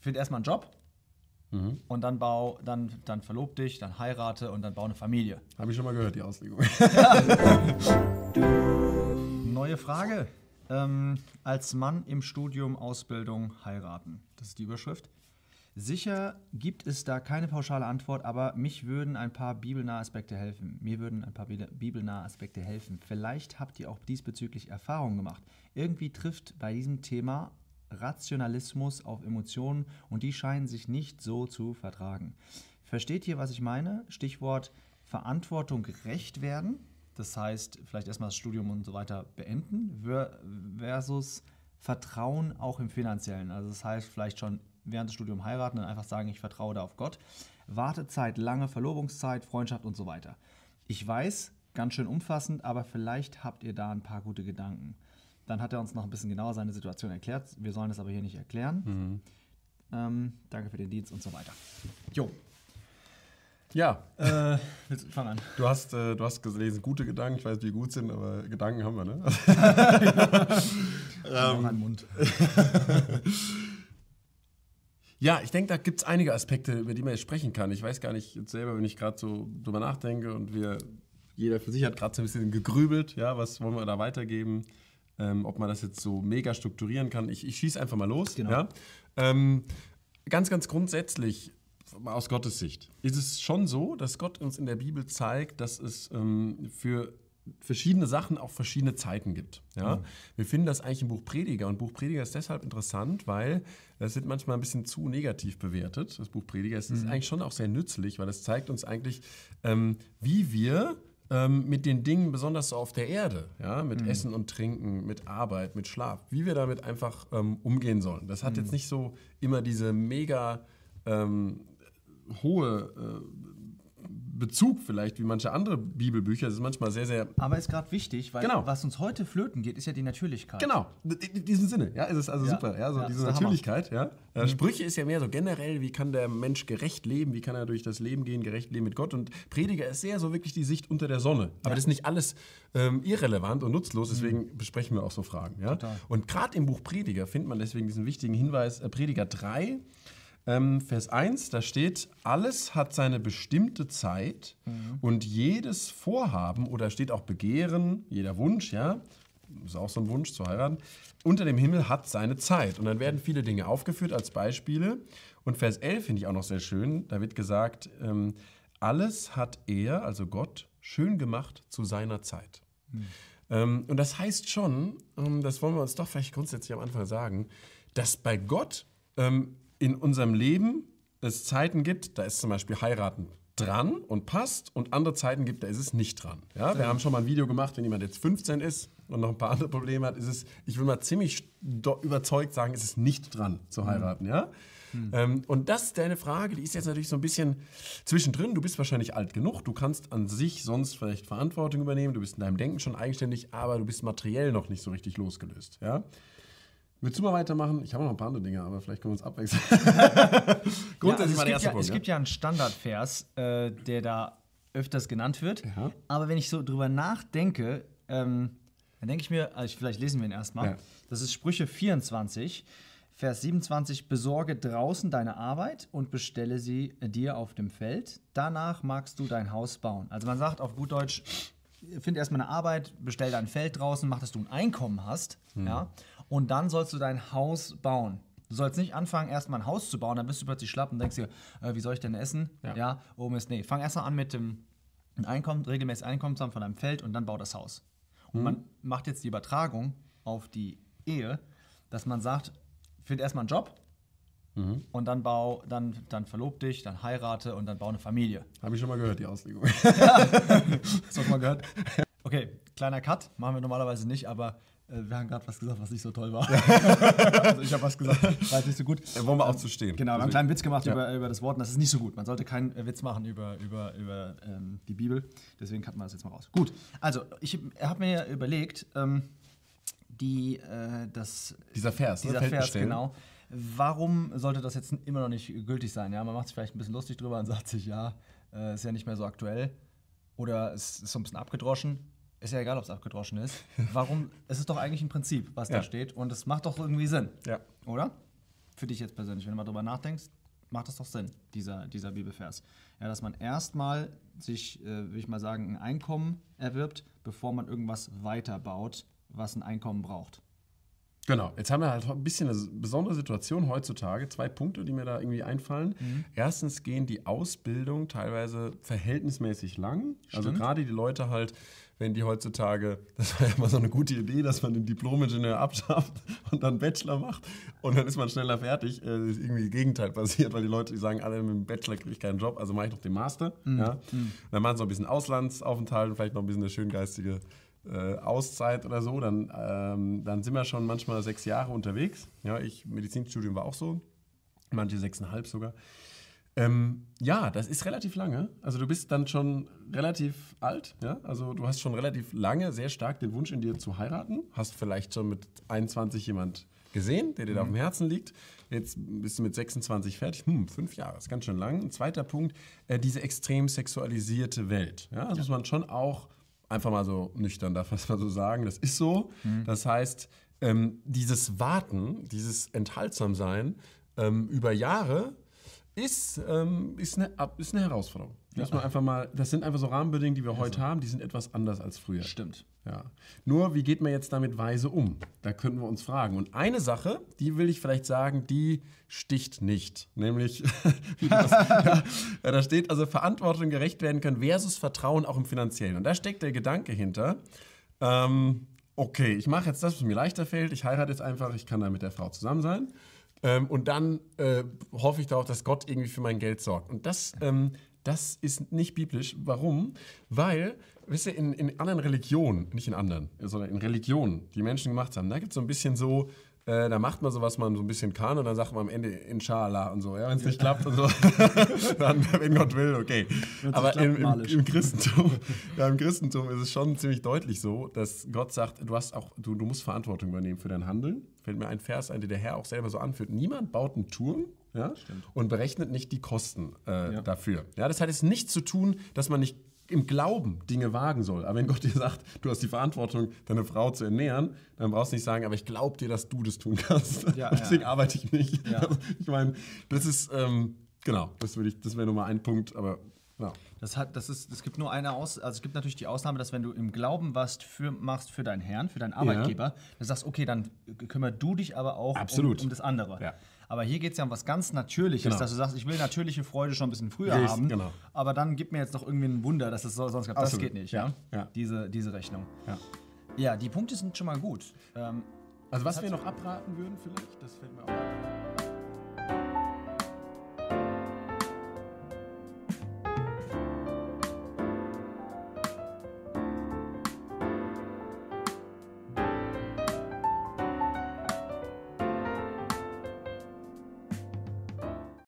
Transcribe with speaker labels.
Speaker 1: find erstmal einen Job und dann bau, dann, dann verlob dich, dann heirate und dann bau eine Familie.
Speaker 2: Habe ich schon mal gehört, die Auslegung.
Speaker 1: Neue Frage. Ähm, als Mann im Studium, Ausbildung, heiraten. Das ist die Überschrift. Sicher gibt es da keine pauschale Antwort, aber mich würden ein paar bibelnahe Aspekte helfen. Mir würden ein paar bibel- bibelnahe Aspekte helfen. Vielleicht habt ihr auch diesbezüglich Erfahrungen gemacht. Irgendwie trifft bei diesem Thema Rationalismus auf Emotionen und die scheinen sich nicht so zu vertragen. Versteht ihr, was ich meine? Stichwort Verantwortung gerecht werden. Das heißt, vielleicht erstmal das Studium und so weiter beenden ver- versus Vertrauen auch im Finanziellen. Also das heißt, vielleicht schon während des Studiums heiraten und einfach sagen, ich vertraue da auf Gott. Wartezeit, lange Verlobungszeit, Freundschaft und so weiter. Ich weiß, ganz schön umfassend, aber vielleicht habt ihr da ein paar gute Gedanken. Dann hat er uns noch ein bisschen genauer seine Situation erklärt. Wir sollen es aber hier nicht erklären. Ähm, danke für den Dienst und so weiter. Jo,
Speaker 2: Ja,
Speaker 1: äh, fang an.
Speaker 2: du hast, äh, du hast gelesen, gute Gedanken. Ich weiß nicht, wie gut sind, aber Gedanken haben wir, ne?
Speaker 1: Ähm, mein Mund.
Speaker 2: Ja, ich denke, da gibt es einige Aspekte, über die man jetzt sprechen kann. Ich weiß gar nicht jetzt selber, wenn ich gerade so drüber nachdenke und wir, jeder für sich hat gerade so ein bisschen gegrübelt, ja, was wollen wir da weitergeben, ähm, ob man das jetzt so mega strukturieren kann. Ich, ich schieße einfach mal los.
Speaker 1: Genau.
Speaker 2: Ja? Ähm, ganz, ganz grundsätzlich, aus Gottes Sicht, ist es schon so, dass Gott uns in der Bibel zeigt, dass es ähm, für verschiedene Sachen auch verschiedene Zeiten gibt. Ja? Wir finden das eigentlich im Buch Prediger. Und Buch Prediger ist deshalb interessant, weil es wird manchmal ein bisschen zu negativ bewertet, das Buch Prediger. Es ist eigentlich schon auch sehr nützlich, weil es zeigt uns eigentlich, ähm, wie wir ähm, mit den Dingen, besonders so auf der Erde, ja, mit Essen und Trinken, mit Arbeit, mit Schlaf, wie wir damit einfach ähm, umgehen sollen. Das hat jetzt nicht so immer diese mega ähm, hohe äh, Bezug vielleicht wie manche andere Bibelbücher. Es ist manchmal sehr, sehr
Speaker 1: Aber ist gerade wichtig, weil
Speaker 2: Genau.
Speaker 1: was uns heute flöten geht, ist ja die Natürlichkeit.
Speaker 2: Genau, in diesem Sinne, ja, ist es also
Speaker 1: Ja.
Speaker 2: super, ja, so
Speaker 1: Ja,
Speaker 2: diese
Speaker 1: ist.
Speaker 2: Natürlichkeit, ja. Äh, Sprüche ist ja mehr so generell, wie kann der Mensch gerecht leben, wie kann er durch das Leben gehen, gerecht leben mit Gott und Prediger ist sehr so wirklich die Sicht unter der Sonne. Aber das ist nicht alles ähm, irrelevant und nutzlos, deswegen besprechen wir auch so Fragen, ja.
Speaker 1: Mhm. Total.
Speaker 2: Und gerade im Buch Prediger findet man deswegen diesen wichtigen Hinweis, äh, Prediger 3, ähm, Vers 1, da steht, alles hat seine bestimmte Zeit
Speaker 1: Mhm.
Speaker 2: und jedes Vorhaben oder steht auch Begehren, jeder Wunsch, ja, ist auch so ein Wunsch zu heiraten, unter dem Himmel hat seine Zeit. Und dann werden viele Dinge aufgeführt als Beispiele. Und Vers 11 finde ich auch noch sehr schön, da wird gesagt, ähm, alles hat er, also Gott, schön gemacht zu seiner Zeit. Ähm, und das heißt schon, ähm, das wollen wir uns doch vielleicht grundsätzlich am Anfang sagen, dass bei Gott ähm, in unserem Leben es Zeiten gibt, da ist zum Beispiel heiraten dran und passt und andere Zeiten gibt, da ist es nicht dran. Ja, wir haben schon mal ein Video gemacht, wenn jemand jetzt 15 ist und noch ein paar andere Probleme hat, ist es, ich will mal ziemlich überzeugt sagen, ist es nicht dran zu heiraten. Ja? Ähm, und das ist deine Frage, die ist jetzt natürlich so ein bisschen zwischendrin. Du bist wahrscheinlich alt genug, du kannst an sich sonst vielleicht Verantwortung übernehmen, du bist in deinem Denken schon eigenständig, aber du bist materiell noch nicht so richtig losgelöst. Ja? Willst du mal weitermachen? Ich habe noch ein paar andere Dinge, aber vielleicht können wir uns abwechseln.
Speaker 1: Ja,
Speaker 2: Grundsätzlich
Speaker 1: also
Speaker 2: war der
Speaker 1: es, gibt ja,
Speaker 2: Punkt.
Speaker 1: es gibt ja einen Standardvers, äh, der da öfters genannt wird.
Speaker 2: Ja.
Speaker 1: Aber wenn ich so drüber nachdenke, ähm, dann denke ich mir, also vielleicht lesen wir ihn erstmal.
Speaker 2: Ja.
Speaker 1: Das ist Sprüche 24, Vers 27. Besorge draußen deine Arbeit und bestelle sie dir auf dem Feld. Danach magst du dein Haus bauen. Also man sagt auf gut Deutsch, find erstmal eine Arbeit, bestell dein Feld draußen, mach, dass du ein Einkommen hast.
Speaker 2: Hm.
Speaker 1: Ja, und dann sollst du dein Haus bauen. Du sollst nicht anfangen, erstmal ein Haus zu bauen, dann bist du plötzlich schlapp und denkst dir, äh, wie soll ich denn essen?
Speaker 2: Ja.
Speaker 1: Ja, oh Mist, nee. Fang erstmal an mit dem ein Einkommen, regelmäßig Einkommen zu haben von deinem Feld und dann bau das Haus. Und man macht jetzt die Übertragung auf die Ehe, dass man sagt, find erstmal einen Job und dann bau, dann, dann verlob dich, dann heirate und dann bau eine Familie.
Speaker 2: Habe ich schon mal gehört, die Auslegung.
Speaker 1: Hast du auch mal gehört? Okay, kleiner Cut, machen wir normalerweise nicht, aber äh, wir haben gerade was gesagt, was nicht so toll war. also ich habe was gesagt, war jetzt nicht so gut.
Speaker 2: Da wollen wir auch zu stehen.
Speaker 1: Genau, wir haben einen
Speaker 2: Deswegen-
Speaker 1: kleinen Witz gemacht
Speaker 2: Ja.
Speaker 1: über, über das Wort und das ist nicht so gut. Man sollte keinen äh, Witz machen über, über, über ähm, die Bibel. Deswegen cutten wir das jetzt mal raus. Gut, also ich habe mir überlegt, ähm, die, äh, das,
Speaker 2: Dieser Vers, ne?
Speaker 1: dieser Vers, genau. Warum sollte das jetzt immer noch nicht gültig sein? Ja, man macht sich vielleicht ein bisschen lustig drüber und sagt sich, ja, äh, ist ja nicht mehr so aktuell. Oder es ist so ein bisschen abgedroschen. Ist ja egal, ob es abgedroschen ist. Warum? es ist doch eigentlich ein Prinzip, was
Speaker 2: Ja.
Speaker 1: da steht. Und es macht doch irgendwie Sinn.
Speaker 2: Ja.
Speaker 1: Oder? für dich jetzt persönlich, wenn du mal drüber nachdenkst, macht das doch Sinn, dieser, dieser Bibelvers. Ja, dass man erstmal sich, äh, würde ich mal sagen, ein Einkommen erwirbt, bevor man irgendwas weiterbaut, was ein Einkommen braucht.
Speaker 2: Genau, jetzt haben wir halt ein bisschen eine besondere Situation heutzutage. Zwei Punkte, die mir da irgendwie einfallen.
Speaker 1: Mhm.
Speaker 2: Erstens gehen die Ausbildung teilweise verhältnismäßig lang. Also
Speaker 1: Stimmt.
Speaker 2: gerade die Leute halt, wenn die heutzutage, das war ja immer so eine gute Idee, dass man den Diplom-Ingenieur abschafft und dann Bachelor macht und dann ist man schneller fertig. Äh, ist irgendwie das Gegenteil passiert, weil die Leute, die sagen, alle mit dem Bachelor kriege ich keinen Job, also mache ich doch den Master.
Speaker 1: Mhm.
Speaker 2: Ja. Dann machen sie noch ein bisschen Auslandsaufenthalt und vielleicht noch ein bisschen eine schöngeistige äh, Auszeit oder so, dann, ähm, dann sind wir schon manchmal sechs Jahre unterwegs. Ja, ich, Medizinstudium war auch so, manche sechseinhalb sogar. Ähm, ja, das ist relativ lange. Also du bist dann schon relativ alt, ja. Also du hast schon relativ lange sehr stark den Wunsch in dir zu heiraten. Hast vielleicht schon mit 21 jemand gesehen, der dir da auf dem Herzen liegt. Jetzt bist du mit 26 fertig. Hm, fünf Jahre, ist ganz schön lang. Ein zweiter Punkt, äh, diese extrem sexualisierte Welt. Ja, das muss man schon auch einfach mal so nüchtern, darf man so sagen. Das ist so. Das heißt, ähm, dieses Warten, dieses Enthaltsamsein ähm, über Jahre ist, ähm, ist, eine, ist eine Herausforderung. Muss man einfach mal, das sind einfach so Rahmenbedingungen, die wir heute haben, die sind etwas anders als früher.
Speaker 1: Stimmt.
Speaker 2: Ja. Nur, wie geht man jetzt damit weise um? Da könnten wir uns fragen. Und eine Sache, die will ich vielleicht sagen, die sticht nicht. Nämlich, das, ja, ja, da steht also Verantwortung gerecht werden können versus Vertrauen auch im Finanziellen. Und da steckt der Gedanke hinter. Ähm, okay, ich mache jetzt das, was mir leichter fällt. Ich heirate jetzt einfach, ich kann dann mit der Frau zusammen sein. Ähm, und dann äh, hoffe ich darauf, dass Gott irgendwie für mein Geld sorgt. Und das, ähm, das ist nicht biblisch. Warum? Weil, wisst ihr, in, in anderen Religionen, nicht in anderen, sondern in Religionen, die Menschen gemacht haben, da gibt es so ein bisschen so, äh, da macht man so, was man so ein bisschen kann und dann sagt man am Ende Inshallah und so. Ja, wenn es nicht klappt und so, dann, wenn Gott will, okay. Aber
Speaker 1: klappt,
Speaker 2: im, im, im Christentum, ja, im Christentum ist es schon ziemlich deutlich so, dass Gott sagt, du hast auch, du, du musst Verantwortung übernehmen für dein Handeln. Fällt mir ein Vers ein, den der Herr auch selber so anführt. Niemand baut einen Turm ja, und berechnet nicht die Kosten äh, dafür. Ja, das hat jetzt nichts zu tun, dass man nicht im Glauben Dinge wagen soll. Aber wenn Gott dir sagt, du hast die Verantwortung, deine Frau zu ernähren, dann brauchst du nicht sagen, aber ich glaube dir, dass du das tun kannst.
Speaker 1: Ja,
Speaker 2: Deswegen
Speaker 1: ja.
Speaker 2: arbeite ich nicht.
Speaker 1: Ja.
Speaker 2: Ich meine, das ist, ähm, genau, das, ich- das wäre Nummer ein Punkt, aber ja.
Speaker 1: Das hat, das ist, es gibt nur eine Aus, also es gibt natürlich die Ausnahme, dass wenn du im Glauben was für, machst für deinen Herrn, für deinen Arbeitgeber, dann sagst okay, dann kümmer du dich aber auch um, um das andere.
Speaker 2: Ja.
Speaker 1: Aber hier geht es ja um was ganz Natürliches,
Speaker 2: Genau.
Speaker 1: dass du sagst, ich will natürliche Freude schon ein bisschen früher
Speaker 2: Richtig,
Speaker 1: haben,
Speaker 2: genau.
Speaker 1: aber dann gib mir jetzt noch irgendwie ein Wunder, dass es so, sonst gab. Das
Speaker 2: Absolut.
Speaker 1: geht nicht, ja?
Speaker 2: Ja.
Speaker 1: Diese, diese Rechnung.
Speaker 2: ja.
Speaker 1: Ja, die Punkte sind schon mal gut. Ähm,
Speaker 2: Also was wir noch abraten würden vielleicht, das fällt mir auch.